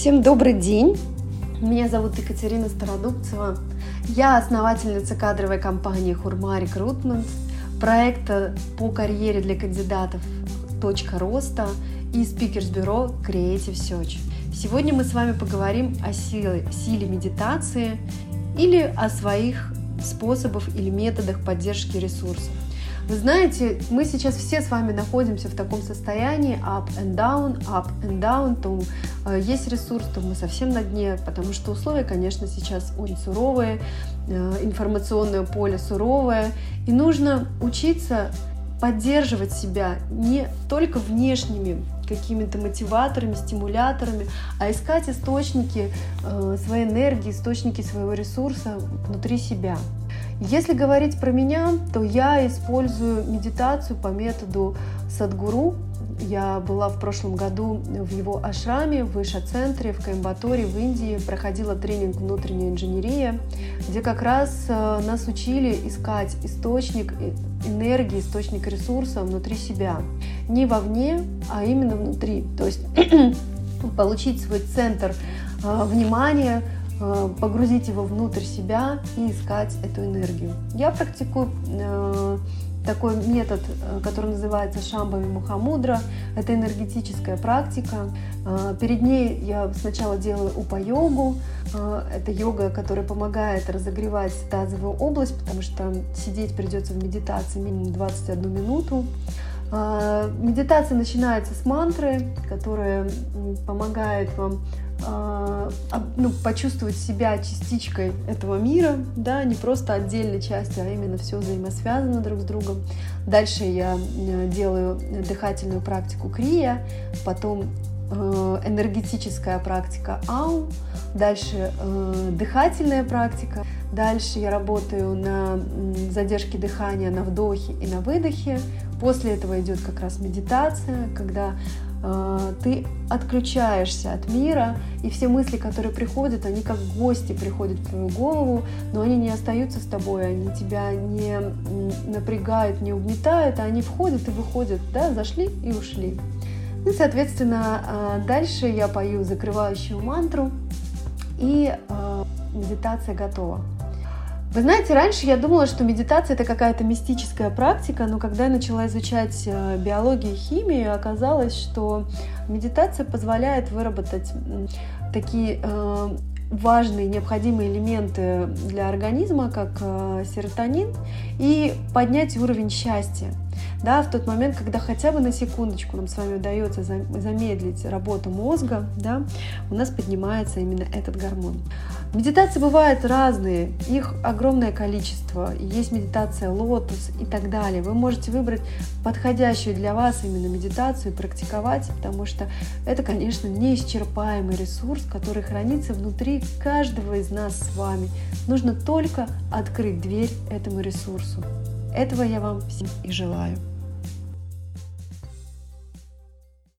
Всем добрый день! Меня зовут Екатерина Стародубцева. Я основательница кадровой компании Хурма Рекрутмент, проекта по карьере для кандидатов «Точка роста» и спикерс-бюро Creative Search. Сегодня мы с вами поговорим о силе, силе медитации или о своих способах или методах поддержки ресурсов. Вы знаете, мы сейчас все с вами находимся в таком состоянии up and down, up and down, то э, есть ресурс, то мы совсем на дне, потому что условия, конечно, сейчас очень суровые, э, информационное поле суровое, и нужно учиться поддерживать себя не только внешними какими-то мотиваторами, стимуляторами, а искать источники э, своей энергии, источники своего ресурса внутри себя. Если говорить про меня, то я использую медитацию по методу Садгуру. Я была в прошлом году в его ашраме, в Иша-центре, в Коимбаторе, в Индии, проходила тренинг «Внутренняя инженерия», где как раз э, нас учили искать источник энергии, источник ресурса внутри себя. Не вовне, а именно внутри. То есть получить свой центр э, внимания, погрузить его внутрь себя и искать эту энергию. Я практикую э, такой метод, э, который называется Шамбами Мухамудра. Это энергетическая практика. Перед ней я сначала делаю упа-йогу. Это йога, которая помогает разогревать тазовую область, потому что сидеть придется в медитации минимум 21 минуту. Медитация начинается с мантры, которая помогает вам а, ну, почувствовать себя частичкой этого мира, да, не просто отдельной частью, а именно все взаимосвязано друг с другом. Дальше я делаю дыхательную практику крия, потом э, энергетическая практика ау, дальше э, дыхательная практика, дальше я работаю на задержке дыхания на вдохе и на выдохе, после этого идет как раз медитация, когда а, ты отключаешься от мира, и все мысли, которые приходят, они как гости приходят в твою голову, но они не остаются с тобой, они тебя не напрягают, не угнетают, а они входят и выходят, да, зашли и ушли. И, соответственно, а, дальше я пою закрывающую мантру, и а, медитация готова. Вы знаете, раньше я думала, что медитация это какая-то мистическая практика, но когда я начала изучать э, биологию и химию, оказалось, что медитация позволяет выработать такие э, важные, необходимые элементы для организма, как э, серотонин, и поднять уровень счастья. Да, в тот момент, когда хотя бы на секундочку нам с вами удается замедлить работу мозга, да, у нас поднимается именно этот гормон. Медитации бывают разные, их огромное количество. Есть медитация лотос и так далее. Вы можете выбрать подходящую для вас именно медитацию и практиковать, потому что это, конечно, неисчерпаемый ресурс, который хранится внутри каждого из нас с вами. Нужно только открыть дверь этому ресурсу. Этого я вам всем и желаю.